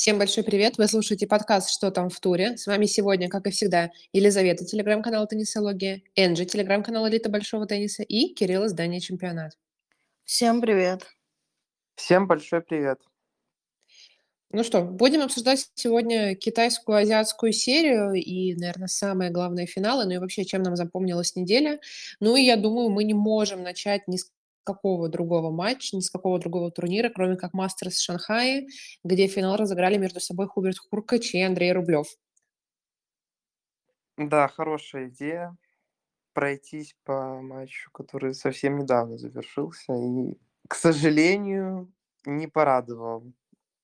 Всем большой привет! Вы слушаете подкаст «Что там в туре?». С вами сегодня, как и всегда, Елизавета, телеграм-канал «Теннисология», Энджи, телеграм-канал «Элита большого тенниса» и Кирилл, издание «Чемпионат». Всем привет! Всем большой привет! Ну что, будем обсуждать сегодня китайскую азиатскую серию и, наверное, самые главные финалы, ну и вообще, чем нам запомнилась неделя. Ну и я думаю, мы не можем начать ни с какого другого матча, ни с какого другого турнира, кроме как Мастерс Шанхая, где финал разыграли между собой Хуберт Хуркач и Андрей Рублев. Да, хорошая идея пройтись по матчу, который совсем недавно завершился и, к сожалению, не порадовал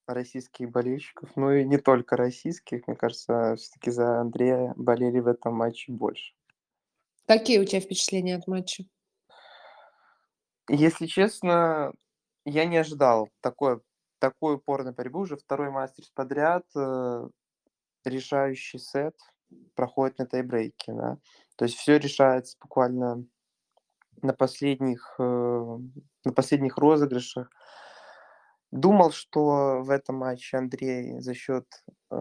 российских болельщиков, ну и не только российских, мне кажется, все-таки за Андрея болели в этом матче больше. Какие у тебя впечатления от матча? Если честно, я не ожидал такой, такой упорной борьбы. Уже второй мастерс подряд. Э, решающий сет проходит на тайбрейке. Да? То есть все решается буквально на последних, э, на последних розыгрышах. Думал, что в этом матче Андрей за счет э,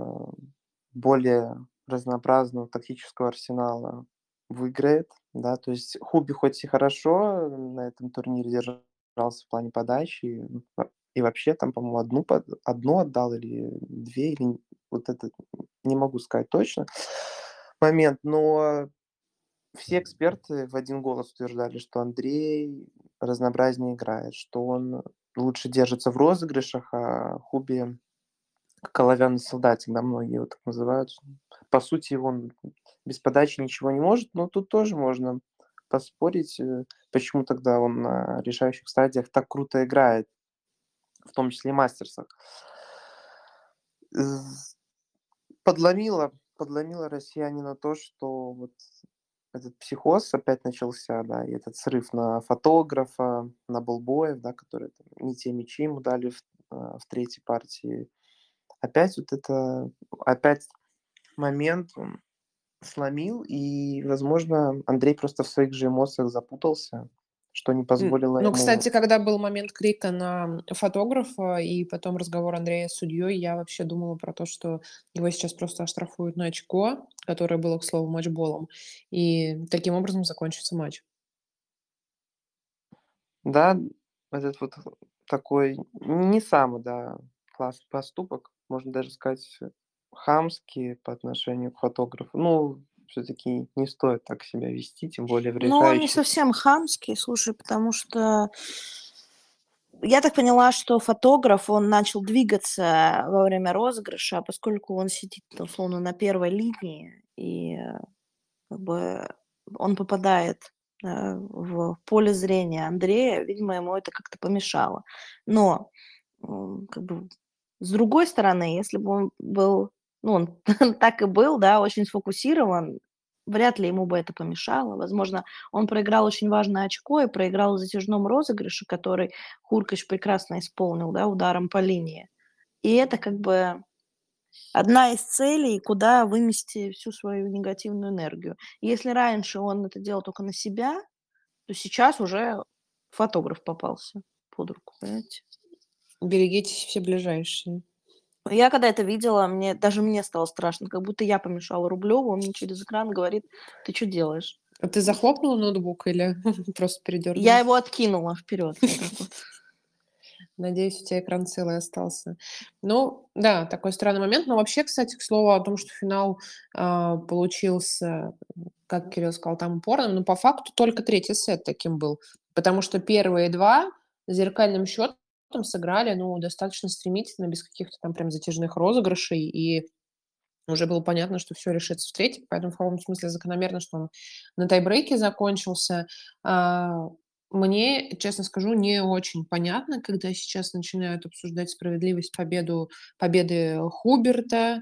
более разнообразного тактического арсенала выиграет, да, то есть Хуби хоть и хорошо на этом турнире держался в плане подачи, и вообще там, по-моему, одну, одну отдал или две, или вот это не могу сказать точно момент, но все эксперты в один голос утверждали, что Андрей разнообразнее играет, что он лучше держится в розыгрышах, а Хуби как оловянный солдатик, да, многие его так называют. По сути, он без подачи ничего не может, но тут тоже можно поспорить, э, почему тогда он на решающих стадиях так круто играет, в том числе и мастерсах. Подломило, подломило россиянина то, что вот этот психоз опять начался, да, и этот срыв на фотографа, на болбоев, да, которые там, не те мячи ему дали в, а, в третьей партии. Опять вот это, опять момент сломил, и, возможно, Андрей просто в своих же эмоциях запутался, что не позволило Ну, ему... кстати, когда был момент крика на фотографа и потом разговор Андрея с судьей, я вообще думала про то, что его сейчас просто оштрафуют на очко, которое было, к слову, матчболом, и таким образом закончится матч. Да, этот вот такой не самый, да, классный поступок, можно даже сказать, хамские по отношению к фотографу. Ну, все-таки не стоит так себя вести, тем более в Ну, он не совсем хамский, слушай, потому что я так поняла, что фотограф, он начал двигаться во время розыгрыша, поскольку он сидит, условно, на первой линии, и как бы он попадает э, в поле зрения Андрея, видимо, ему это как-то помешало. Но как бы с другой стороны, если бы он был ну, он так и был, да, очень сфокусирован, вряд ли ему бы это помешало. Возможно, он проиграл очень важное очко и проиграл в затяжном розыгрыше, который Хуркач прекрасно исполнил, да, ударом по линии. И это как бы одна из целей, куда вымести всю свою негативную энергию. если раньше он это делал только на себя, то сейчас уже фотограф попался под руку, понимаете? Берегитесь все ближайшие. Я когда это видела, мне даже мне стало страшно, как будто я помешала Рублеву, он мне через экран говорит: "Ты что делаешь?" А ты захлопнула ноутбук или просто передёрнула? Я его откинула вперед. Надеюсь, у тебя экран целый остался. Ну да, такой странный момент. Но вообще, кстати, к слову о том, что финал, а, получился, как Кирилл сказал, там упорным, но по факту только третий сет таким был. Потому что первые два зеркальным счетом там сыграли, ну, достаточно стремительно, без каких-то там прям затяжных розыгрышей, и уже было понятно, что все решится в третьем, поэтому в каком смысле закономерно, что он на тайбрейке закончился. А, мне, честно скажу, не очень понятно, когда сейчас начинают обсуждать справедливость победу, победы Хуберта,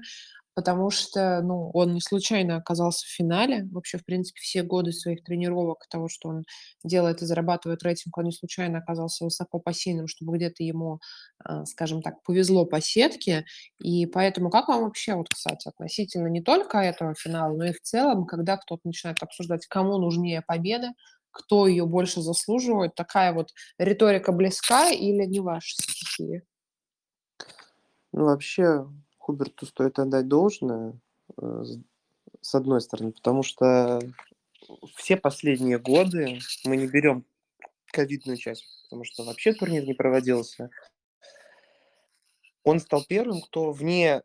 потому что, ну, он не случайно оказался в финале. Вообще, в принципе, все годы своих тренировок, того, что он делает и зарабатывает рейтинг, он не случайно оказался высоко посеянным, чтобы где-то ему, а, скажем так, повезло по сетке. И поэтому как вам вообще, вот, кстати, относительно не только этого финала, но и в целом, когда кто-то начинает обсуждать, кому нужнее победа, кто ее больше заслуживает, такая вот риторика близка или не ваша стихия? Ну, вообще, Хуберту стоит отдать должное, э, с одной стороны, потому что все последние годы мы не берем ковидную часть, потому что вообще турнир не проводился. Он стал первым, кто вне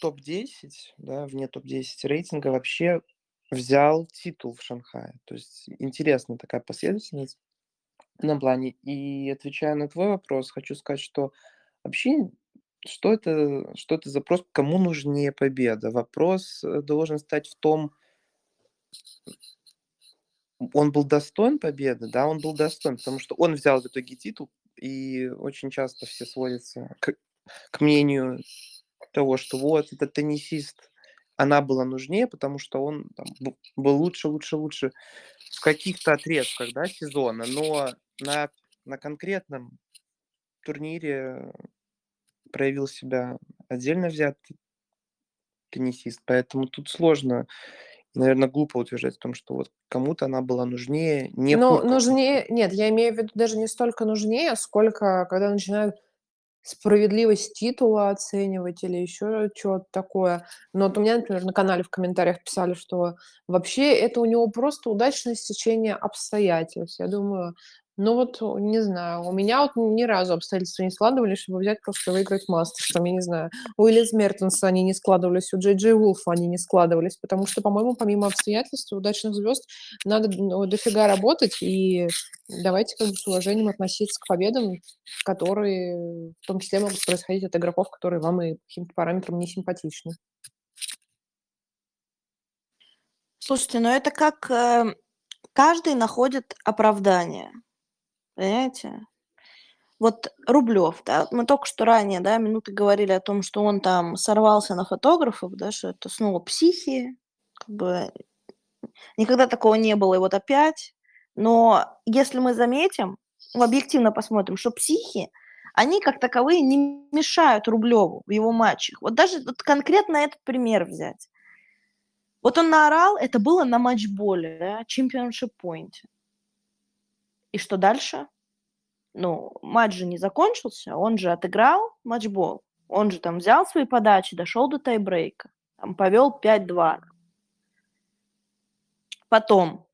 топ-10, да, вне топ-10 рейтинга вообще взял титул в Шанхае. То есть интересная такая последовательность на плане. И отвечая на твой вопрос, хочу сказать, что вообще что это, что это за вопрос, кому нужнее победа? Вопрос э, должен стать в том, он был достоин победы, да, он был достоин, потому что он взял в итоге титул, и очень часто все сводятся к, к мнению того, что вот этот теннисист, она была нужнее, потому что он там, был лучше, лучше, лучше в каких-то отрезках да, сезона, но на, на конкретном турнире проявил себя отдельно взятый теннисист, поэтому тут сложно, наверное, глупо утверждать о том, что вот кому-то она была нужнее, не Ну, нужнее, нет, я имею в виду даже не столько нужнее, сколько когда начинают справедливость титула оценивать или еще что-то такое. Но вот у меня, например, на канале в комментариях писали, что вообще это у него просто удачное стечение обстоятельств. Я думаю, ну вот, не знаю, у меня вот ни разу обстоятельства не складывались, чтобы взять просто выиграть Мастерс. Там, я не знаю, у Элис Мертенса они не складывались, у Джей Джей Вулфа они не складывались, потому что, по-моему, помимо обстоятельств, удачных звезд надо ну, дофига работать, и давайте как бы с уважением относиться к победам, которые в том числе могут происходить от игроков, которые вам и каким-то параметрам не симпатичны. Слушайте, ну это как э, каждый находит оправдание. Понимаете? Вот Рублев, да, мы только что ранее, да, минуты говорили о том, что он там сорвался на фотографов, да, что это снова психи, как бы никогда такого не было, и вот опять. Но если мы заметим, объективно посмотрим, что психи, они как таковые не мешают Рублеву в его матчах. Вот даже вот конкретно этот пример взять. Вот он наорал, это было на матчболе, да, чемпионшип поинте. И что дальше? Ну, матч же не закончился, он же отыграл матчбол. Он же там взял свои подачи, дошел до тайбрейка, там повел 5-2. Потом,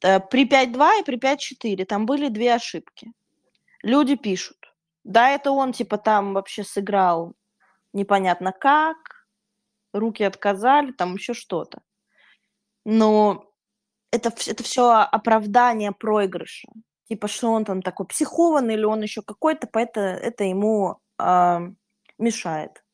э, при 5-2 и при 5-4 там были две ошибки. Люди пишут, да, это он типа там вообще сыграл непонятно как, руки отказали, там еще что-то. Но это, это все оправдание проигрыша. Типа, что он там такой психованный, или он еще какой-то, это, это ему э, мешает.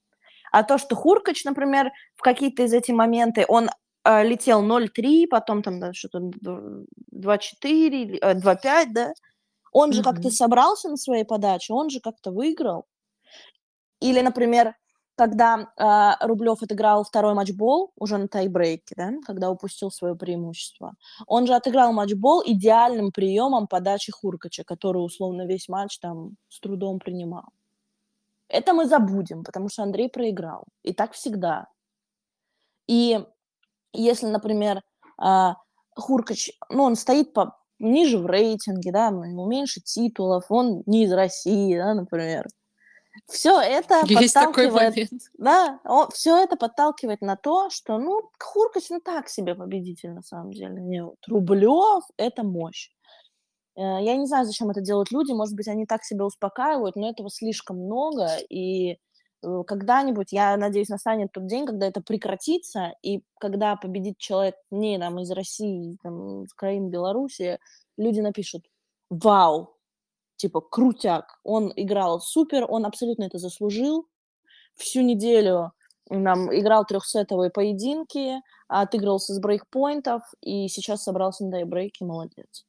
А то, что Хуркач, например, в какие-то из этих моменты, он э, летел 0-3, потом там да, что-то 2-4, э, 2-5, да, он же mm-hmm. как-то собрался на своей подаче, он же как-то выиграл. Или, например, когда э, Рублев отыграл второй матчбол уже на тайбрейке, да, когда упустил свое преимущество, он же отыграл матчбол идеальным приемом подачи Хуркача, который условно весь матч там с трудом принимал. Это мы забудем, потому что Андрей проиграл. И так всегда. И если, например, э, Хуркач, ну, он стоит по, ниже в рейтинге, да, ему меньше титулов, он не из России, да, например, все это Есть такой подталкивает, да, все это подталкивает на то, что, ну, Хуркач ну так себе победитель на самом деле. Нет, Рублев – это мощь. Э, я не знаю, зачем это делают люди, может быть, они так себя успокаивают, но этого слишком много, и э, когда-нибудь, я надеюсь, настанет тот день, когда это прекратится, и когда победит человек не там из России, там, из Украины, Беларуси, люди напишут «Вау, типа, крутяк. Он играл супер, он абсолютно это заслужил. Всю неделю нам играл трехсетовые поединки, отыгрывался с брейкпоинтов, и сейчас собрался на дайбрейке, молодец.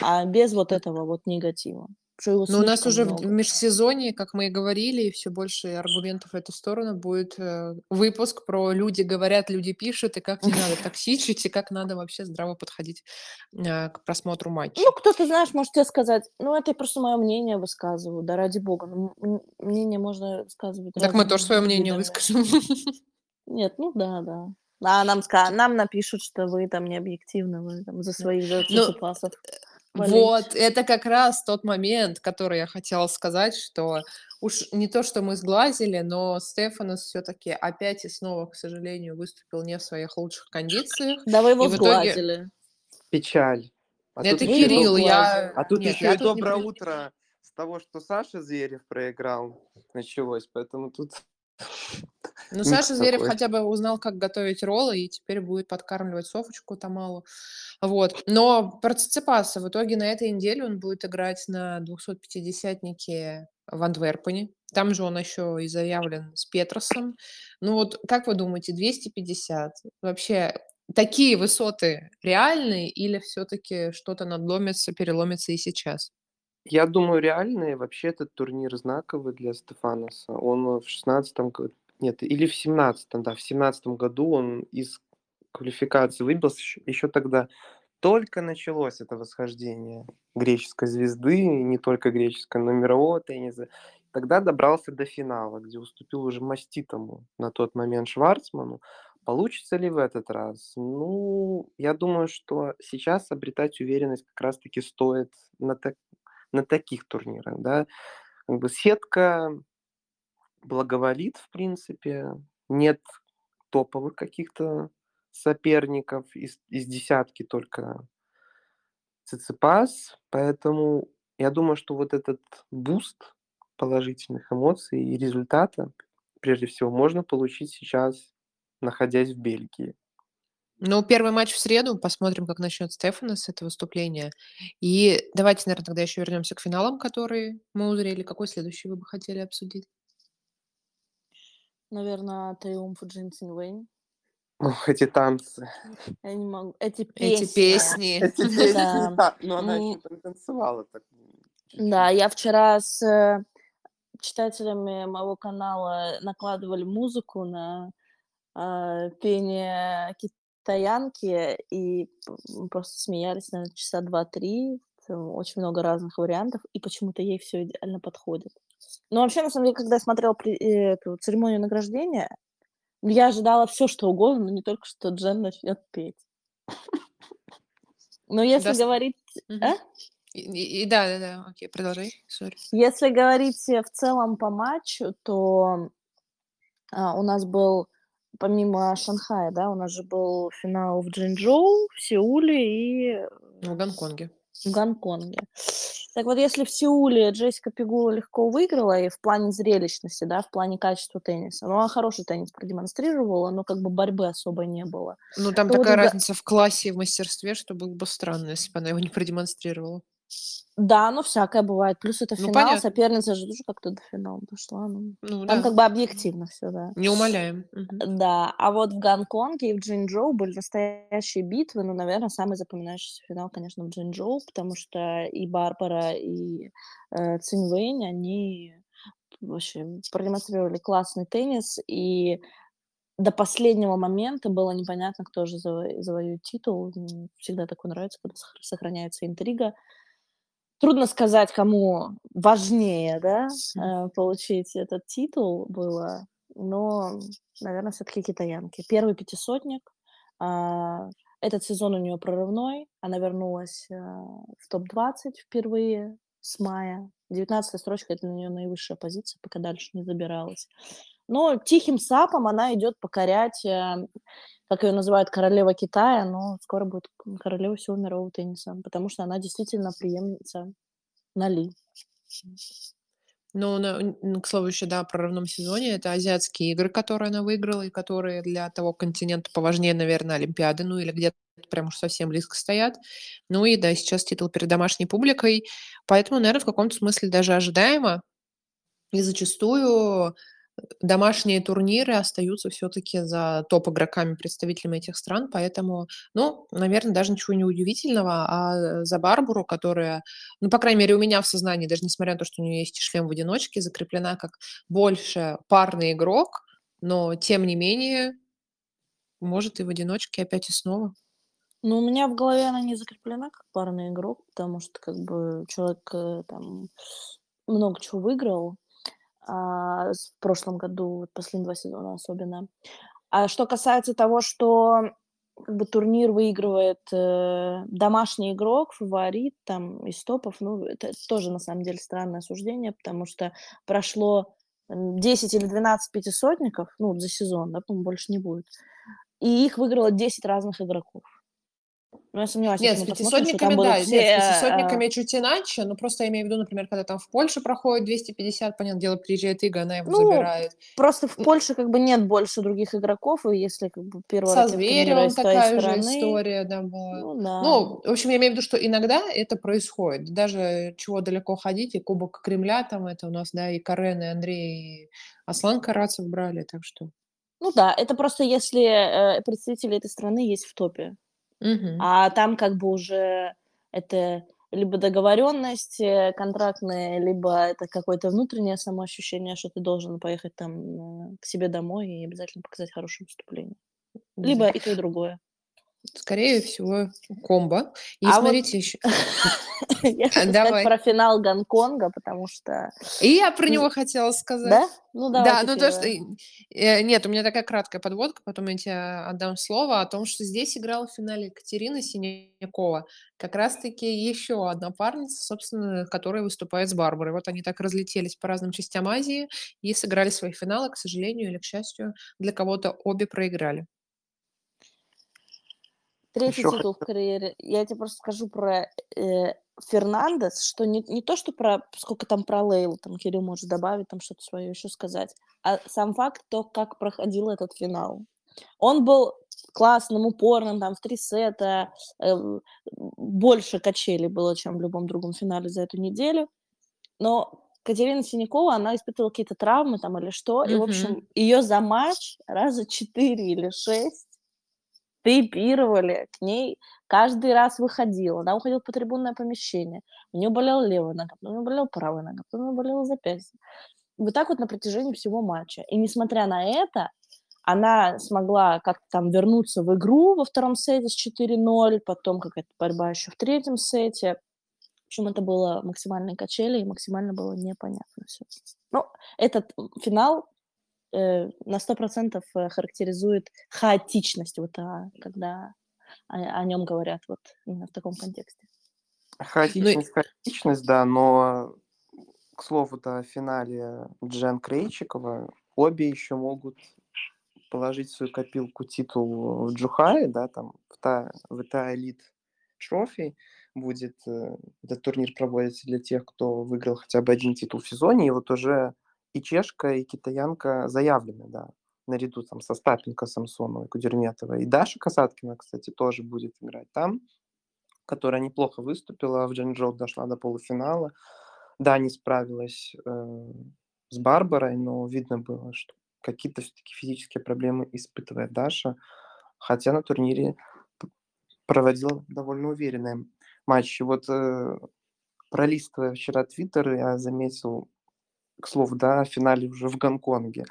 А без вот этого вот негатива. Но у нас уже много. в межсезонье, как мы и говорили, все больше аргументов в эту сторону будет э, выпуск про люди говорят, люди пишут, и как не надо токсичить, и как надо вообще здраво подходить э, к просмотру матча. Ну, кто-то, знаешь, может тебе сказать, ну, это просто мое мнение высказываю, да ради бога. Ну, мнение можно высказывать. Так мы тоже свое мнение выскажем. Нет, ну да, да. А нам, нам напишут, что вы там не объективны, вы там за своих за ну. Болеть. Вот, это как раз тот момент, который я хотела сказать, что уж не то, что мы сглазили, но Стефанос все-таки опять и снова, к сожалению, выступил не в своих лучших кондициях. Да вы его И в итоге- сглазили. Печаль. А это Кирилл, я... А тут Нет, еще я и тут не доброе при- утро с того, что Саша Зверев проиграл, началось, поэтому тут... Ну, Саша Зверев такой. хотя бы узнал, как готовить роллы, и теперь будет подкармливать Софочку Тамалу. Вот. Но про Циципаса в итоге на этой неделе он будет играть на 250-нике в Антверпене. Там же он еще и заявлен с Петросом. Ну вот, как вы думаете, 250? Вообще, такие высоты реальные или все-таки что-то надломится, переломится и сейчас? Я думаю, реальный вообще этот турнир знаковый для Стефаноса. Он в шестнадцатом году, нет, или в семнадцатом, да, в семнадцатом году он из квалификации выбился еще, еще тогда. Только началось это восхождение греческой звезды, не только греческой, но мирового тенниса. Тогда добрался до финала, где уступил уже маститому на тот момент Шварцману. Получится ли в этот раз? Ну, я думаю, что сейчас обретать уверенность как раз-таки стоит на, так- на таких турнирах, да. Как бы сетка благоволит, в принципе. Нет топовых каких-то соперников. Из, из десятки только Циципас. Поэтому я думаю, что вот этот boost положительных эмоций и результата, прежде всего, можно получить сейчас, находясь в Бельгии. Ну, первый матч в среду. Посмотрим, как начнет Стефана с этого выступления. И давайте, наверное, тогда еще вернемся к финалам, которые мы узрели. Какой следующий вы бы хотели обсудить? Наверное, триумф Джин Цинвэнь. Ох, эти танцы. Я не могу. Эти песни. Эти песни. Эти песни, Да. да. Но она еще там танцевала так. Да, я вчера с э, читателями моего канала накладывали музыку на э, пение китаянки и просто смеялись, наверное, часа два-три. Очень много разных вариантов, и почему-то ей все идеально подходит. Но вообще, на самом деле, когда я смотрела при- э, эту церемонию награждения, я ожидала все, что угодно, но не только что Джен начнет петь. Но если говорить... А? И, да, да, да, окей, продолжай, сори. Если говорить э, в целом по матчу, то а, у нас был, помимо Шанхая, да, у нас же был финал в Джинчжоу, в Сеуле и В Гонконге. в Гонконге. Так вот, если в Сеуле Джессика Пигула легко выиграла, и в плане зрелищности, да, в плане качества тенниса, ну, она хороший теннис продемонстрировала, но как бы борьбы особо не было. Ну, там То вот такая в Га- разница в классе и в мастерстве, что было бы странно, если бы она его не продемонстрировала. Да, ну, всякое бывает. Плюс это Ну, финал, понятно. соперница же тоже как-то до финала дошла. Ну, Ну, там да, как бы объективно все, да. не умоляем. Да, а вот в Гонконге и в Джинчжоу были настоящие битвы. Ну, наверное, самый запоминающийся финал, конечно, в Джинчжоу, потому что и Барбара, и э, Цинь Вэнь, они вообще продемонстрировали классный теннис, и до последнего момента было непонятно, кто же заво- завоюет титул. Всегда такое нравится, когда сох- сохраняется интрига. Трудно сказать, кому важнее, да, э, получить этот титул было, но, наверное, все-таки китаянки. Первый пятисотник. а, Этот сезон у нее прорывной. Она вернулась э, в топ-20 впервые с мая. 19 строчка – это для нее наивысшая позиция, пока дальше не забиралась. Но тихим сапом она идет покорять, э, как ее называют, королева Китая, но скоро будет королева всего мирового тенниса, потому что она действительно преемница Нали. Ну, на- н- н- к слову, еще, да, о прорывном сезоне. Это азиатские игры, которые она выиграла, и которые для того континента поважнее, наверное, Олимпиады, ну, или где-то прям уж совсем близко стоят. Ну и, да, сейчас титул перед домашней публикой. Поэтому, наверное, в каком-то смысле даже ожидаемо. И зачастую домашние турниры остаются все-таки за топ-игроками, представителями этих стран, поэтому, ну, наверное, даже ничего не удивительного, а за Барбару, которая, ну, по крайней мере, у меня в сознании, даже несмотря на то, что у нее есть шлем в одиночке, закреплена как больше парный игрок, но, тем не менее, может и в одиночке опять и снова. Ну, у меня в голове она не закреплена как парный игрок, потому что как бы человек э, там много чего выиграл а, в прошлом году, последние два сезона особенно. А что касается того, что как бы турнир выигрывает э, домашний игрок, фаворит там из топов, ну, это тоже на самом деле странное суждение, потому что прошло 10 или 12 пятисотников, ну, за сезон, да, по-моему, больше не будет, и их выиграло 10 разных игроков. Ну, я сомневаюсь, нет, с пятисотниками, да, все, нет, с пятисотниками чуть иначе, но просто я имею в виду, например, когда там в Польше проходит 250, понятное дело, приезжает Ига, она его ну, забирает. Просто в Польше как бы нет больше других игроков, и если как бы первый Со Зверевым такая же история, да, была. Ну, да. ну, в общем, я имею в виду, что иногда это происходит, даже чего далеко ходить, и Кубок Кремля там это у нас, да, и Карен, и Андрей, и Аслан Карацев брали, так что... Ну да, это просто если э, представители этой страны есть в топе. Мгм. А там как бы уже это либо договоренность э, контрактная, либо это какое-то внутреннее самоощущение, что ты должен поехать там э, к себе домой и обязательно показать хорошее выступление. Либо и то, и другое. Скорее всего, комбо. И А вот смотрите еще. я хочу сказать про финал Гонконга, потому что... И я про него хотела сказать. Да? Ну, Да, давай ну ты то, что... э, Нет, у меня такая краткая подводка, потом я тебе отдам слово о том, что здесь играла в финале Екатерина Синякова. Как раз-таки еще одна парница, собственно, которая выступает с Барбарой. Вот они так разлетелись по разным частям Азии и сыграли свои финалы, к сожалению или к счастью, для кого-то обе проиграли. Третий Еще титул в хотел... карьере. Я тебе просто скажу про э, Фернандес, что не, не то, что про сколько там про Лейлу, там Кирилл может добавить, там что-то свое еще сказать, а сам факт, то, как проходил этот финал. Он был классным, упорным, там в три сета, э, больше качелей было, чем в любом другом финале за эту неделю, но Катерина Синякова, она испытывала какие-то травмы там или что, и, в общем, ее за матч раза четыре или шесть тейпировали, к ней каждый раз выходила. Она уходила по трибунное помещение. У нее болела левая нога, у нее болела правая нога, у нее болело запястье. Вот так вот на протяжении всего матча. И несмотря на это, она смогла как-то там вернуться в игру во втором сете с 4-0, потом какая-то борьба еще в третьем сете. В общем, это было максимальные качели, и максимально было непонятно все. Ну, этот финал э, на сто процентов э, характеризует хаотичность, вот, а, когда о, о нем говорят вот именно в таком контексте. Ну и Хаотичность, хаотичность, да, но, к слову-то, о финале Джен Крейчикова обе еще могут положить в свою копилку титул в Джухае, да, там в та, в та элит трофи будет, э, этот турнир проводится для тех, кто выиграл хотя бы один титул в сезоне, и вот уже и чешка, и китаянка заявлены, да, наряду там со Стапенко, Самсоновой, Кудерметовой. И Даша Касаткина, кстати, тоже будет играть там, которая неплохо выступила, в Джанчжоу дошла до полуфинала. Да, не справилась э, с Барбарой, но видно было, что какие-то все-таки физические проблемы испытывает Даша, хотя на турнире проводила довольно уверенные матчи. Вот э, пролистывая вчера Твиттер, я заметил, к слову, да, финале уже в Гонконге.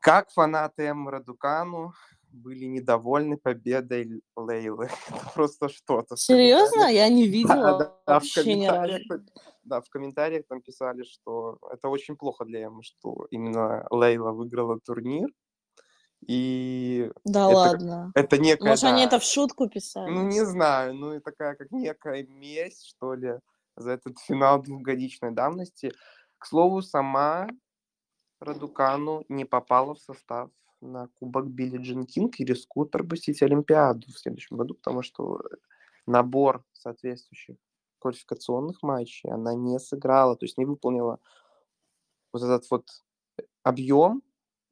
Как фанаты М. Радукану были недовольны победой Лейлы. Это просто что-то. в Серьезно? Я не Да, видела да, в вообще разу. комментариях, да, в комментариях там писали, что это очень плохо для Эммы, что именно Лейла выиграла турнир. И Да это, ладно. это некая, Может, они да, это в шутку ну писали? не знаю, ну и такая как некая месть, что ли, за этот финал двухгодичной давности. К слову, сама Радукану не попала в состав на Кубок Билли Джин Кинг и рискует пропустить Олимпиаду в следующем году, потому что набор соответствующих квалификационных матчей она не сыграла, то есть не выполнила вот этот вот объем,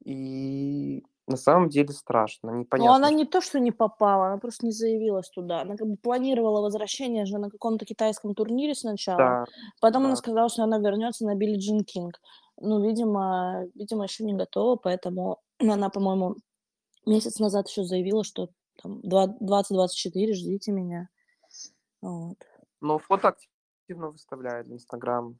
и на самом деле страшно, Но непонятно. она что- не то, что не попала, она просто не заявилась туда. Она как бы планировала возвращение же на каком-то китайском турнире сначала. Да, Потом она да. сказала, что она вернется на Билли Джин Кинг. Ну, видимо, видимо, еще не готова, поэтому она, по-моему, месяц назад еще заявила, что там 20-24, ждите меня. Вот. Но фото активно выставляет в Инстаграм,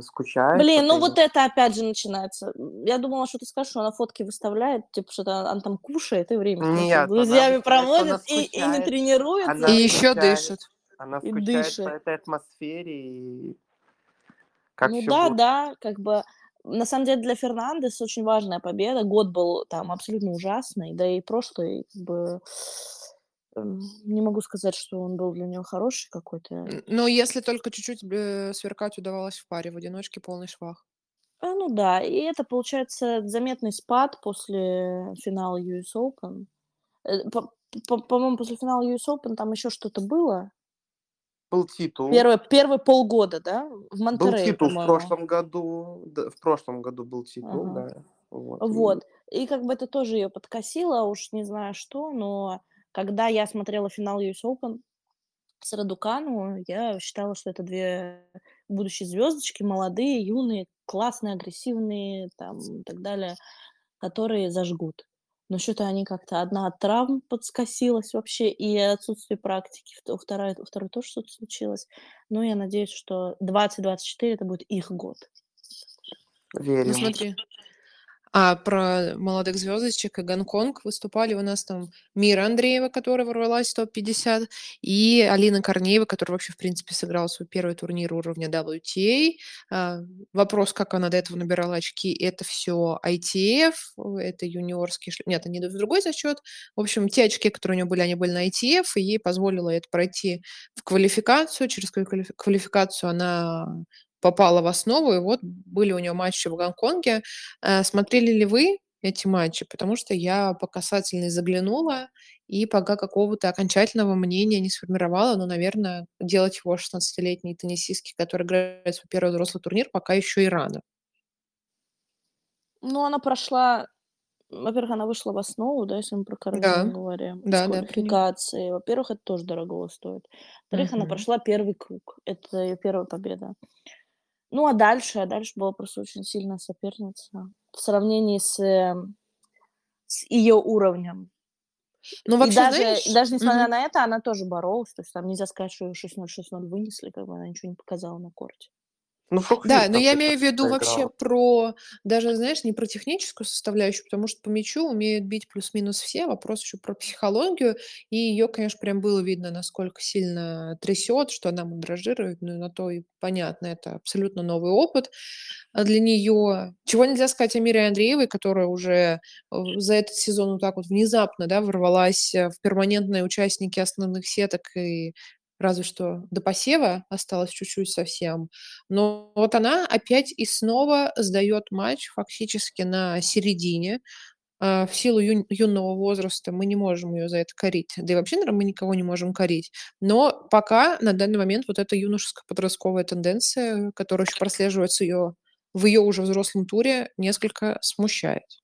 скучает. Блин, ну вот это опять же начинается. Я думала, что ты скажешь, что она фотки выставляет, типа что-то она там кушает и время с Нет, с друзьями она проводит и, и не тренируется. Она И еще дышит. Она И скучает дышит. по этой атмосфере и как Ну да, будет. да, как бы на самом деле для Фернандес очень важная победа. Год был там абсолютно ужасный, да и прошлый как бы не могу сказать, что он был для него хороший какой-то. Но если только чуть-чуть сверкать удавалось в паре, в одиночке полный швах. А, ну да, и это получается заметный спад после финала US Open. Э, по-моему, после финала US Open там еще что-то было. Был титул. Первый, первый полгода, да? В Монтерее, Был титул в прошлом году. Да, в прошлом году был титул, ага. да. Вот. вот. И как бы это тоже ее подкосило, уж не знаю что, но когда я смотрела финал US Open с Радукану, я считала, что это две будущие звездочки, молодые, юные, классные, агрессивные, там, и так далее, которые зажгут но что-то они как-то одна от травм подскосилась вообще, и отсутствие практики, вторая, второй тоже что-то случилось. Но я надеюсь, что 2024 это будет их год. Верим. Ну смотри, а про молодых звездочек и Гонконг выступали у нас там Мира Андреева, которая ворвалась в топ-50, и Алина Корнеева, которая вообще, в принципе, сыграла свой первый турнир уровня WTA. А, вопрос, как она до этого набирала очки, это все ITF, это юниорский... Нет, это не в другой зачет. В общем, те очки, которые у нее были, они были на ITF, и ей позволило это пройти в квалификацию. Через квалификацию она попала в основу, и вот были у нее матчи в Гонконге. Э, смотрели ли вы эти матчи? Потому что я по касательной заглянула, и пока какого-то окончательного мнения не сформировала, но, наверное, делать его 16-летней теннисистки, который играет свой первый взрослый турнир, пока еще и рано. Ну, она прошла во-первых, она вышла в основу, да, если мы про Каролину Да, говорим, да, да, квалификации. Во-первых, это тоже дорого стоит. Во-вторых, она прошла первый круг. Это ее первая победа. Ну, а дальше, а дальше была просто очень сильная соперница в сравнении с, эм, с ее уровнем. Ну, вообще, и даже, знаешь... и даже несмотря угу. на это, она тоже боролась. То есть там нельзя сказать, что ее 6-0, 6-0 вынесли, как бы она ничего не показала на корте. Ну, да, но я имею в виду вообще про, даже, знаешь, не про техническую составляющую, потому что по мячу умеют бить плюс-минус все, вопрос еще про психологию, и ее, конечно, прям было видно, насколько сильно трясет, что она мандражирует, ну, на то и понятно, это абсолютно новый опыт для нее. Чего нельзя сказать о Мире Андреевой, которая уже э, за этот сезон вот так вот внезапно, да, ворвалась э, в перманентные участники основных сеток и разве что до посева осталось чуть-чуть совсем. Но вот она опять и снова сдает матч фактически на середине. А, в силу ю- юного возраста мы не можем ее за это корить. Да и вообще, наверное, мы никого не можем корить. Но пока на данный момент вот эта юношеская подростковая тенденция, которая еще прослеживается ее в ее уже взрослом туре, несколько смущает.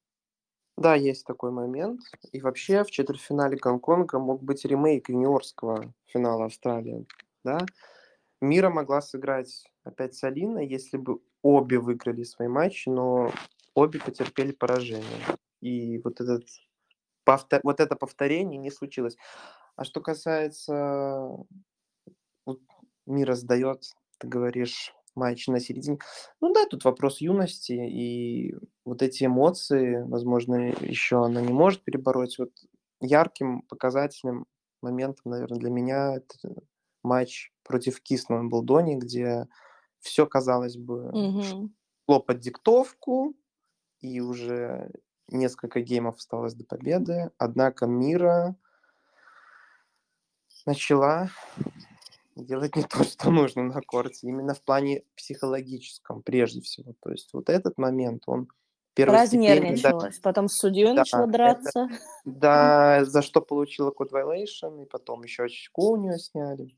Да, есть такой момент. И вообще в четвертьфинале Гонконга мог быть ремейк юниорского финала Австралии. Да? Мира могла сыграть опять с Алиной, если бы обе выиграли свои матчи, но обе потерпели поражение. И вот, этот, повтор, вот это повторение не случилось. А что касается... Вот Мира сдает, ты говоришь, матч на середине. Ну да, тут вопрос юности, и вот эти эмоции, возможно, еще она не может перебороть. Вот ярким показательным моментом, наверное, для меня это матч против Кис на Болдоне, где все, казалось бы, угу. шло под диктовку, и уже несколько геймов осталось до победы. Однако Мира начала делать не то, что нужно на корте, именно в плане психологическом прежде всего. То есть вот этот момент, он Разнервничалась, да, потом с судьей да, начала драться. Это, да, за что получила код violation, и потом еще очко у нее сняли.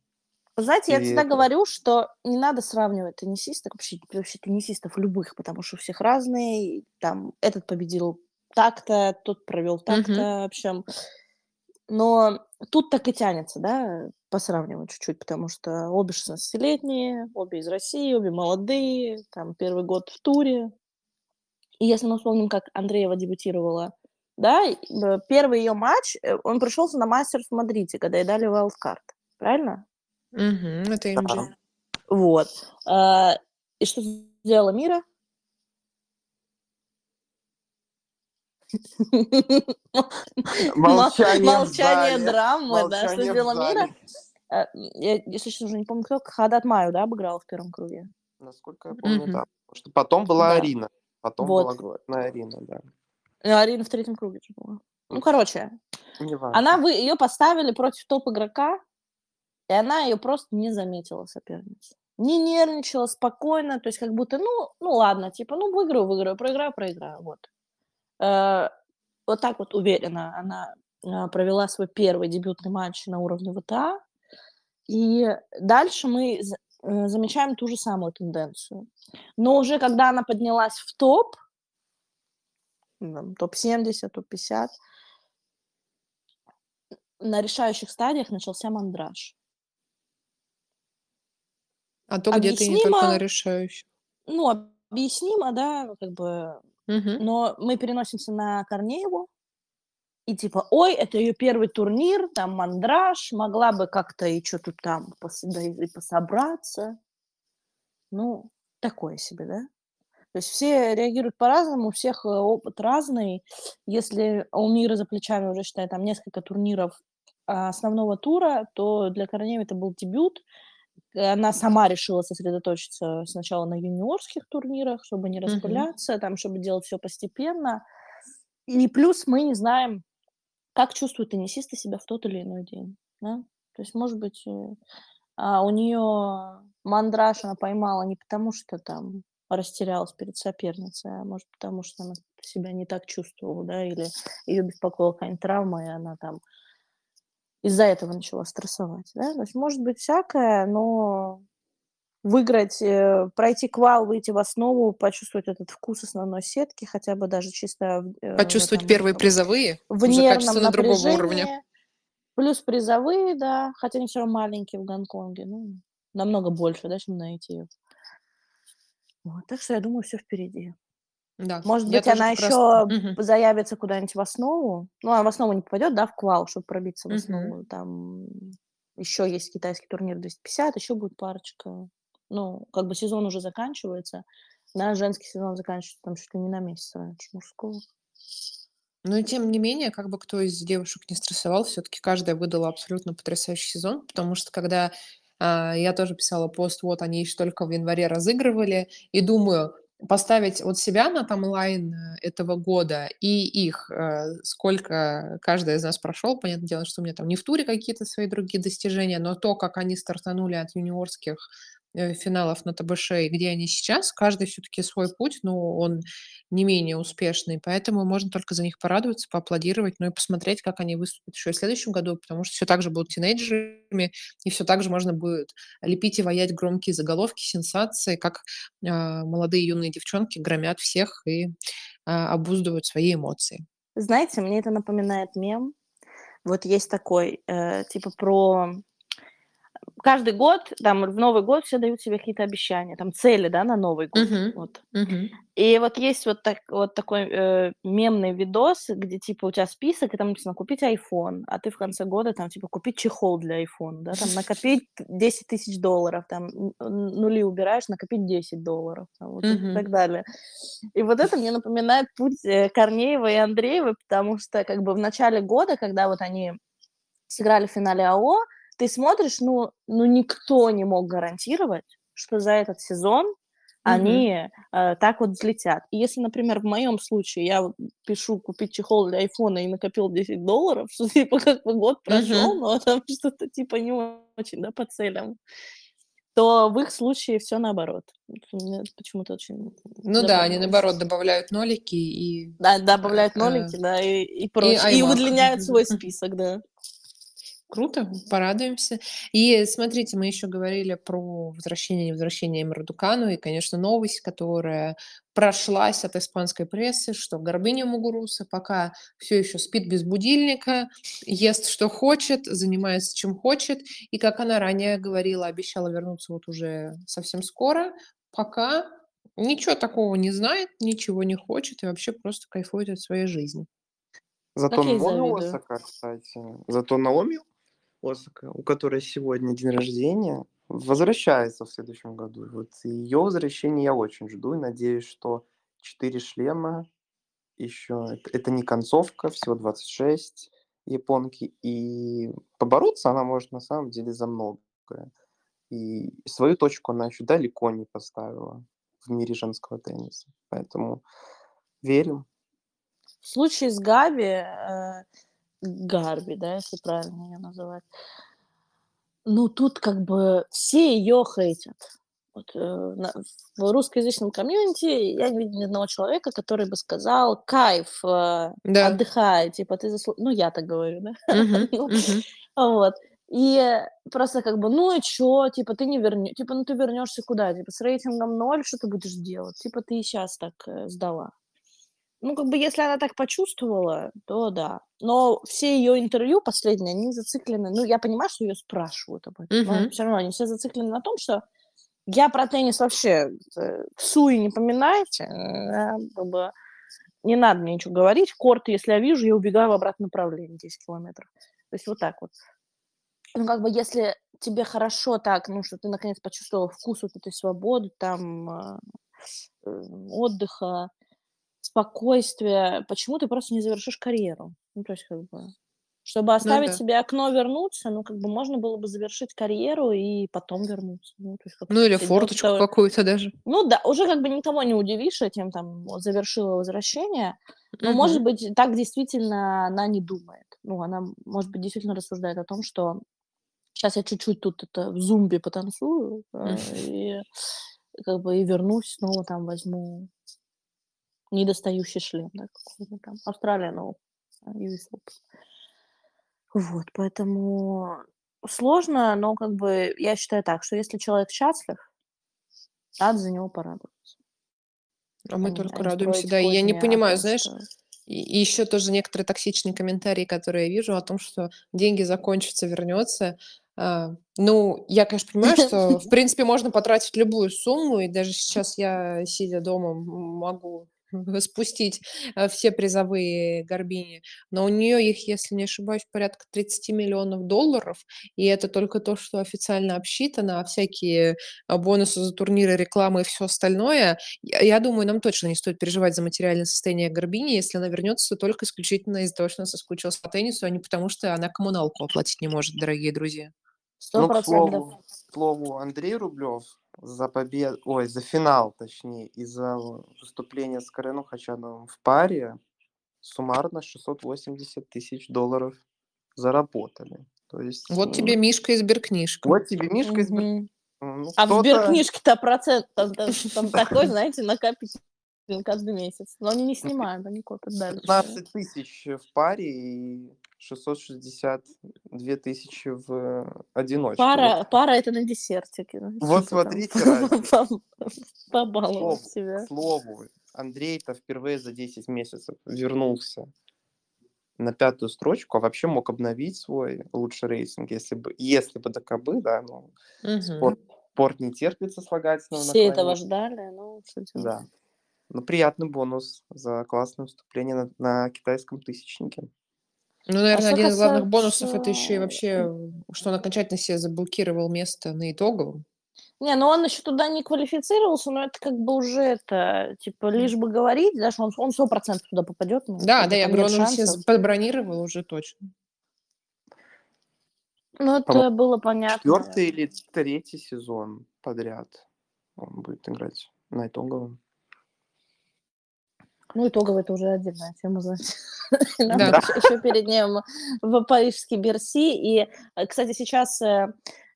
Знаете, и я всегда это... говорю, что не надо сравнивать теннисистов, вообще, вообще теннисистов любых, потому что у всех разные. Там этот победил так-то, тот провел так-то, mm-hmm. в общем. Но тут так и тянется, да, посравнивать чуть-чуть, потому что обе 16-летние, обе из России, обе молодые, там первый год в туре. И если мы вспомним, как Андреева дебютировала, да, первый ее матч, э, он пришелся на мастерс в Мадриде, когда ей дали вайлдкарт, правильно? Угу, это. Да. Вот. А, и что сделала Мира? Молчание, Молчание драмы, да, что сделала Мира. Э, я, если честно, уже не помню, кто Хадат Маю, да, обыграла в первом круге. Насколько я помню, да. Потому что потом была Арина. Потом была Вот, вот. группная Арина, да. Э, Арина в третьем круге же была. Ну, короче, Неважно. она вы ее поставили против топ-игрока, и она ее просто не заметила, соперницу. Не нервничала, спокойно, то есть как будто, ну, ну ладно, типа, ну, выиграю, выиграю, проиграю, проиграю, вот. Э, вот так вот уверенно она э, провела свой первый дебютный матч на уровне ВТА, и дальше мы э, замечаем ту же самую тенденцию. Но уже когда она поднялась в топ, ну, там, топ-70, топ-50, на решающих стадиях начался мандраж. А то где-то и не только на решающих. ну, объяснимо, да, ну, как бы, Мгм. но мы переносимся на Корнееву, и типа, ой, это ее первый турнир, там мандраж, могла бы как-то и что-то там пос- да, и пособраться. Ну, такое себе, да? То есть все реагируют по-разному, у всех э, опыт разный. Если у мира за плечами уже, считай, там несколько турниров а, основного тура, то для Корнеевой это был дебют. Э, Она сама решила сосредоточиться сначала на юниорских турнирах, чтобы не распыляться, там, чтобы делать все постепенно. И плюс мы не знаем, как чувствуют теннисисты себя в тот или иной день. Да? То есть, может быть, э, а, у нее мандраж она поймала не потому, что там растерялась перед соперницей, а может потому, что она себя не так чувствовала, да, или ее беспокоила какая-нибудь травма, и она там из-за этого начала стрессовать, да. То есть может быть всякое, но выиграть, э, пройти квал, выйти в основу, почувствовать этот вкус основной сетки, хотя бы даже чисто э, Почувствовать этом первые призовые в уже качественно другого уровня. Плюс призовые, да, хотя они все равно маленькие в Гонконге, ну, намного больше, да, чем на ITF. Вот, так что я думаю, все впереди. Да, Может быть, она еще Мгм. заявится куда-нибудь в основу. Ну, она в основу не попадет, да, в квал, чтобы пробиться в основу. Там еще есть китайский турнир 250, еще будет парочка. Ну, как бы сезон уже заканчивается. Наш женский сезон заканчивается там чуть ли не на месяц раньше мужского. Но и тем не менее, как бы кто из девушек не стрессовал, все-таки каждая выдала абсолютно потрясающий сезон, потому что когда а, я тоже писала пост, вот они еще только в январе разыгрывали, и думаю, поставить вот себя на таймлайн э, этого года и их, э, сколько каждый из нас прошел, понятное дело, что у меня там не в туре какие-то свои другие достижения, но то, как они стартанули от юниорских финалов на ТБШ и где они сейчас, каждый все-таки свой путь, но он не менее успешный, поэтому можно только за них порадоваться, поаплодировать, ну и посмотреть, как они выступят еще и в следующем году, потому что все так же будут тинейджерами, и все так же можно будет лепить и ваять громкие заголовки, сенсации, как а, молодые юные девчонки громят всех и а, обуздывают свои эмоции. Знаете, мне это напоминает мем. Вот есть такой, э, типа про каждый год, там, в Новый год все дают себе какие-то обещания, там, цели, да, на Новый год. Мгм. Вот. Мгм. И вот есть вот, так, вот такой э, мемный видос, где, типа, у тебя список, и там написано «купить iPhone», а ты в конце года, там, типа, купить чехол для iPhone, да, там, накопить 10 тысяч долларов, там, нули убираешь, накопить 10 долларов, там, вот и Мгм. так далее. И вот это мне напоминает путь э, Корнеева и Андреева, потому что, как бы, в начале года, когда вот они сыграли в финале АО, ты смотришь, ну, ну никто не мог гарантировать, что за этот сезон они э, так вот взлетят. И если, например, в моем случае я пишу купить чехол для айфона и накопил 10 долларов, что типа как бы год прошел, Мгм. но там что-то типа не очень, да, по целям, то в их случае все наоборот. Мне почему-то очень Ну да, они наоборот добавляют нолики и, Да, добавляют э, нолики, да, и, и и прочее. И iMac. удлиняют свой список, да. Круто, порадуемся. И смотрите, мы еще говорили про возвращение и возвращение Мардукану, и, конечно, новость, которая прошлась от испанской прессы, что Горбыня Мугуруса пока все еще спит без будильника, ест что хочет, занимается чем хочет, и, как она ранее говорила, обещала вернуться вот уже совсем скоро, пока ничего такого не знает, ничего не хочет и вообще просто кайфует от своей жизни. Зато Наоми. Осака, кстати, зато Наоми Осака, у которой сегодня день рождения, возвращается в следующем году. Вот ее возвращение я очень жду и надеюсь, что четыре шлема еще это, это не концовка, всего 26 японки, и побороться она может на самом деле за многое. И свою точку она еще далеко не поставила в мире женского тенниса. Поэтому верим. В случае с Габи, э, Гарби, да, если правильно ее называть, ну, тут как бы все ее хейтят. Вот, э, на, в русскоязычном комьюнити я не видела ни одного человека, который бы сказал, кайф, э, Да. отдыхай, типа, ты заслу... Ну, я так говорю, да? Ну. Вот. И просто как бы, ну и чё, типа, ты не вернешь, типа, ну ты вернешься куда? Типа, с рейтингом ноль, что ты будешь делать? Типа, ты и сейчас так э, сдала. Ну, как бы, если она так почувствовала, то да. Но все ее интервью последние, они зациклены. Ну, я понимаю, что ее спрашивают об этом. Но Мгм. все равно они все зациклены на том, что я про теннис вообще э, в суе не поминайте. э, как бы не надо мне ничего говорить. Корт, если я вижу, я убегаю в обратном направлении 10 километров. То есть вот так вот. Ну, как бы, если тебе хорошо так, ну, что ты наконец почувствовал вкус вот этой свободы, там, э, отдыха, спокойствия, почему ты просто не завершишь карьеру? Ну, то есть, как бы, чтобы оставить да. себе окно вернуться, ну, как бы, можно было бы завершить карьеру и потом вернуться. Ну, то есть, как Ну, или форточку второй- какую-то даже. ну да, уже как бы никого не удивишь этим, там, вот завершила возвращение. Но, может Мгм. быть, так действительно она не думает. Ну, она, может быть, действительно рассуждает о том, что сейчас я чуть-чуть тут это в зумбе потанцую, э, и как бы и вернусь, снова там возьму недостающий шлем, да, какой-то там. Австралия, ну, US Open. Вот, поэтому сложно, но как бы я считаю так, что если человек счастлив, надо за него порадоваться. А мы только радуемся, да. И я не понимаю, том, знаешь, и еще тоже некоторые токсичные комментарии, которые я вижу о том, что деньги закончатся, вернется. А, ну, я, конечно, понимаю, что, в принципе, можно потратить любую сумму, и даже сейчас я, сидя дома, могу спустить э, все призовые Горбини, но у нее их, если не ошибаюсь, порядка 30 миллионов долларов, и это только то, что официально обсчитано, а всякие а, бонусы за турниры, реклама и все остальное, я, думаю, нам точно не стоит переживать за материальное состояние Горбини, если она вернется только исключительно из-за того, что она соскучилась по теннису, а не потому, что она коммуналку оплатить не может, дорогие друзья. Сто Ну, к процентов. слову, к слову, Андрей Рублев за победу, ой, за финал, точнее, и за выступление с Кареном Хачановым в паре суммарно 680 тысяч долларов заработали. То есть, Вот ну, тебе Мишка из Беркнижка. вот тебе Мишка из Бер- Мгм. ну, А в сберкнижке-то процент там, там- там такой, знаете, накопитель каждый месяц. Но они не снимают, они копят дальше. 15 тысяч в паре и 662 тысячи в одиночке. Пара, Вот, пара это на десертике. ну, Вот там смотрите разницу. по- Побаловать слову, себя. к слову, Андрей-то впервые за 10 месяцев вернулся на пятую строчку, а вообще мог обновить свой лучший рейтинг, если бы, если бы ДКБ, да, ну, Мгм. спорт, спорт не терпит сослагательного Все этого наклонения. ждали, ну, что делать. Да. Ну, приятный бонус за классное выступление на, на китайском тысячнике. Ну, наверное, что один из главных касается- бонусов это еще и вообще, что он окончательно себе заблокировал место на итоговом. Не, ну он еще туда не квалифицировался, но это как бы уже это, типа, лишь бы говорить, да, что он, он 100% туда попадет. Ну, Да, да, я говорю, он себе шансов. подбронировал уже точно. Ну, это По-моему, было понятно. Четвертый или третий сезон подряд он будет играть на итоговом. Ну, итоговый это уже отдельная тема, знаете. Да. Еще перед ним в парижский Берси. И, э, кстати, сейчас э,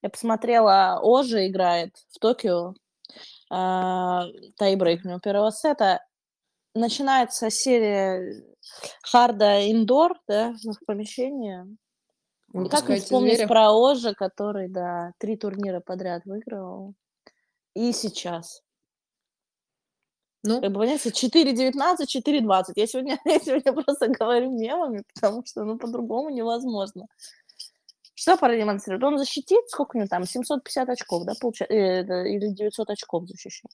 я посмотрела, Ожи играет в Токио. а, Тайбрейк у него первого сета. Начинается серия харда индор, да, в помещении. И как не вспомнить зверя. про Ожи, который, да, три турнира подряд выигрывал. И сейчас. Ну, Как бы, понимаете, 4.19, 4.20. Я сегодня, я сегодня просто говорю мемами, потому что, ну, по-другому невозможно. Что продемонстрирует? Он защитит, сколько у него там, 750 очков, да, получается, или 900 очков защищает.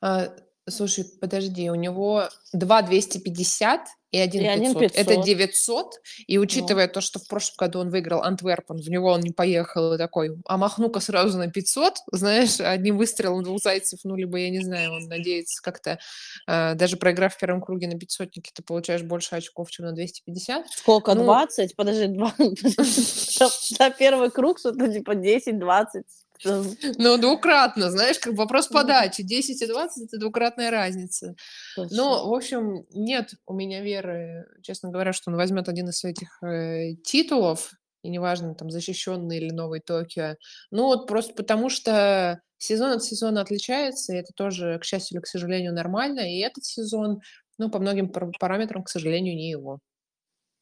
а, слушай, подожди, у него 2 250 и 1 И 1 500. Это 500. 900. И учитывая то, что в прошлом году он выиграл Антверпен, в него он не поехал и такой, а махну-ка сразу на 500, знаешь, одним выстрелом двух зайцев, ну, либо, я не знаю, он надеется как-то, а, даже проиграв в первом круге на 500 ты получаешь больше очков, чем на 250. Сколько? Ну- 20? Подожди, два... за первый круг что-то типа 10-20. Ну, двукратно, знаешь, как вопрос подачи. 10 и 20 – это двукратная разница. Ну, в общем, нет у меня веры, честно говоря, что он возьмет один из этих э, титулов, и неважно, там, защищенный или новый Токио. Ну, вот просто потому что сезон от сезона отличается, и это тоже, к счастью или к сожалению, нормально. И этот сезон, ну, по многим параметрам, к сожалению, не его.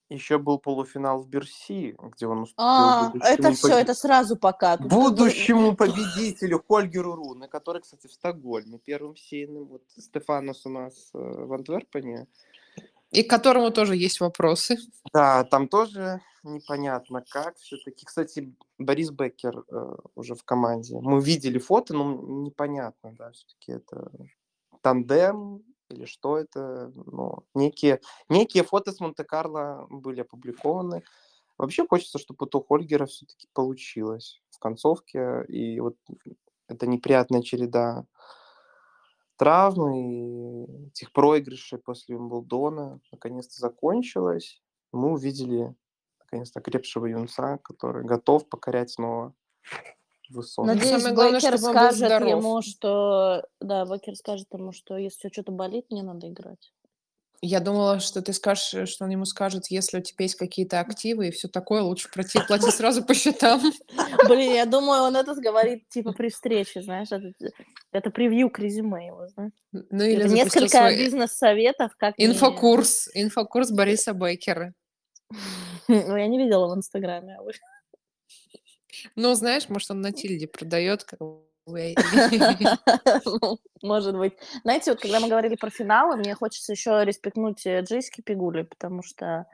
Еще был полуфинал в Берси, где он уступил А, это все, побе- это сразу пока. Будущему победителю Хольгеру Руне, который, кстати, в Стокгольме первым сеянным. Вот Стефанос у нас э, в Антверпене. И к которому тоже есть вопросы. Да, там тоже непонятно как. Все-таки, кстати, Борис Беккер э, уже в команде. Мы видели фото, но непонятно, да, все-таки это тандем или что это. Ну, некие, некие фото с Монте-Карло были опубликованы. Вообще хочется, чтобы у Хольгера все-таки получилось в концовке. И вот эта неприятная череда травм и этих проигрышей после Уимблдона наконец-то закончилась. Мы увидели наконец-то крепшего юнца, который готов покорять снова высоты. Надеюсь, Самое главное, чтобы был скажет здоров. ему, что... Да, Беккер скажет ему, что если что-то болит, мне надо играть. Я думала, что ты скажешь, что он ему скажет, если у тебя есть какие-то активы и все такое, лучше пройти плати сразу по счетам. Блин, я думаю, он это говорит типа при встрече, знаешь, это, это превью к резюме его, знаешь. Ну или Это несколько свой бизнес-советов, как... инфокурс, инфокурс Бориса Бейкера. Ну, я не видела в Инстаграме. а вы? Ну, знаешь, может, он на тильде продает, как. Ну, Может быть. Знаете, вот когда мы говорили про финалы, мне хочется еще респектнуть э, Джейски Пигули, потому что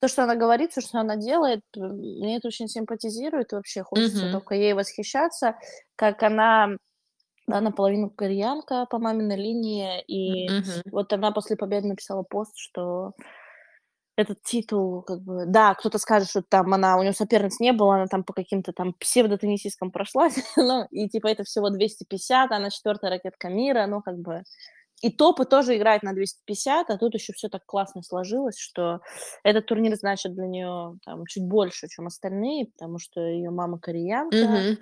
то, что она говорит, все, что она делает, м, мне это очень симпатизирует, и вообще хочется Мгм. только ей восхищаться, как она, да, наполовину кореянка по маминой линии, и Мгм. вот она после победы написала пост, что этот титул, как бы, да, кто-то скажет, что там она, у нее соперниц не было, она там по каким-то там псевдотеннисисткам прошлась, ну, и типа это всего 250, она четвертая ракетка мира, ну, как бы, и топы тоже играют на 250, а тут еще все так классно сложилось, что этот турнир значит для нее там чуть больше, чем остальные, потому что ее мама кореянка, Мгм.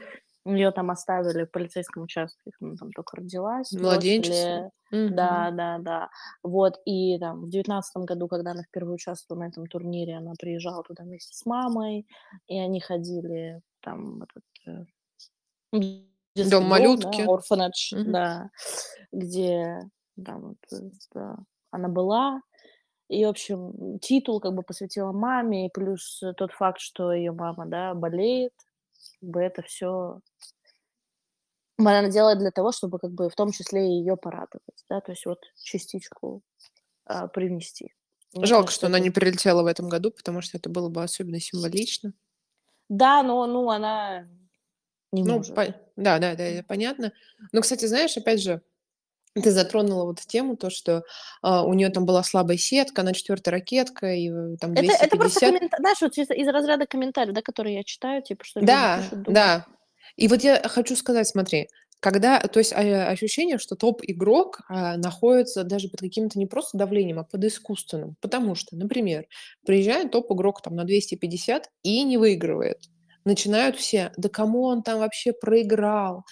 Ее там оставили в полицейском участке, она там только родилась, Младенчество. Мгм. да, да, да. Вот, и там в девятнадцатом году, когда она впервые участвовала на этом турнире, она приезжала туда вместе с мамой, и они ходили там в этот э, Дом да, малютки. orphanage, Мгм. да, где там вот, э, да, она была. И, в общем, титул как бы посвятила маме, и плюс тот факт, что ее мама, да, болеет, как бы это все она делает для того, чтобы как бы в том числе и ее порадовать, да, то есть вот частичку а, привнести. Мне Жалко, кажется, что она не прилетела в этом году, потому что это было бы особенно символично. Да, но ну она не Ну, может. по- да, да, да, понятно. Но, кстати, знаешь, опять же, ты затронула вот тему, то, что а, у нее там была слабая сетка, она четвертая ракетка, и э, там Это, 250... это просто комментарий, знаешь, вот из, из разряда комментариев, да, которые я читаю, типа, что Да, пишут, думают, да. И вот я хочу сказать, смотри, когда, то есть а, ощущение, что топ-игрок а, находится даже под каким-то не просто давлением, а под искусственным. Потому что, например, приезжает топ-игрок там на 250 и не выигрывает. Начинают все, да кому он там вообще проиграл?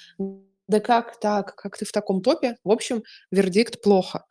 Да как так? Как ты в таком топе? В общем, вердикт плохо.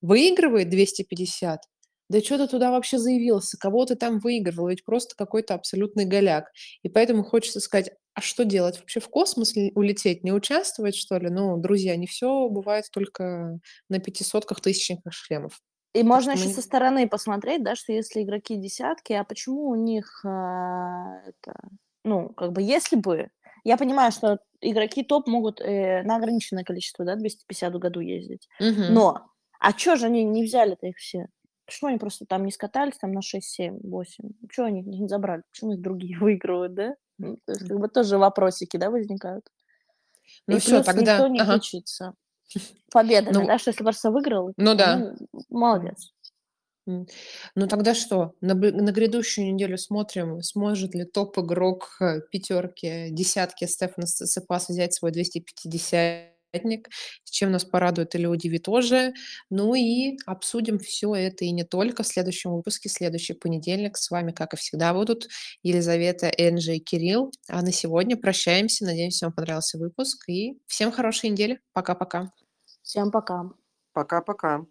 Выигрывает 250, да что ты туда вообще заявился? Кого ты там выигрывал? Ведь просто какой-то абсолютный голяк. И поэтому хочется сказать, а что делать? Вообще в космос улететь? Не участвовать, что ли? Ну, друзья, не все бывает только на пятисотках, тысячниках шлемов. И можно что еще мы- со стороны посмотреть, да, что если игроки десятки, а почему у них а, это, ну, как бы, если бы, я понимаю, что игроки топ могут э, на ограниченное количество, да, 250 в году ездить, Мгм. но, а чё же они не взяли-то их все? Почему они просто там не скатались там на 6, 7, 8? Чего они не забрали? Почему их другие выигрывают, да? Ну, то есть, как бы тоже вопросики, да, возникают. Ну И всё, плюс тогда- никто не ага. отличится победами, Ну, да, что если Барса выиграл, ну да. молодец. Ну тогда что? На, на грядущую неделю смотрим, сможет ли топ-игрок пятерки, десятки Стефана Циципас взять свой 250 маятник, с чем нас порадует или удивит тоже. Ну и обсудим все это и не только в следующем выпуске, следующий понедельник. С вами, как и всегда, будут Елизавета, Энджи и Кирилл. А на сегодня прощаемся. Надеемся, вам понравился выпуск. И всем хорошей недели. Пока-пока. Всем пока. Пока-пока.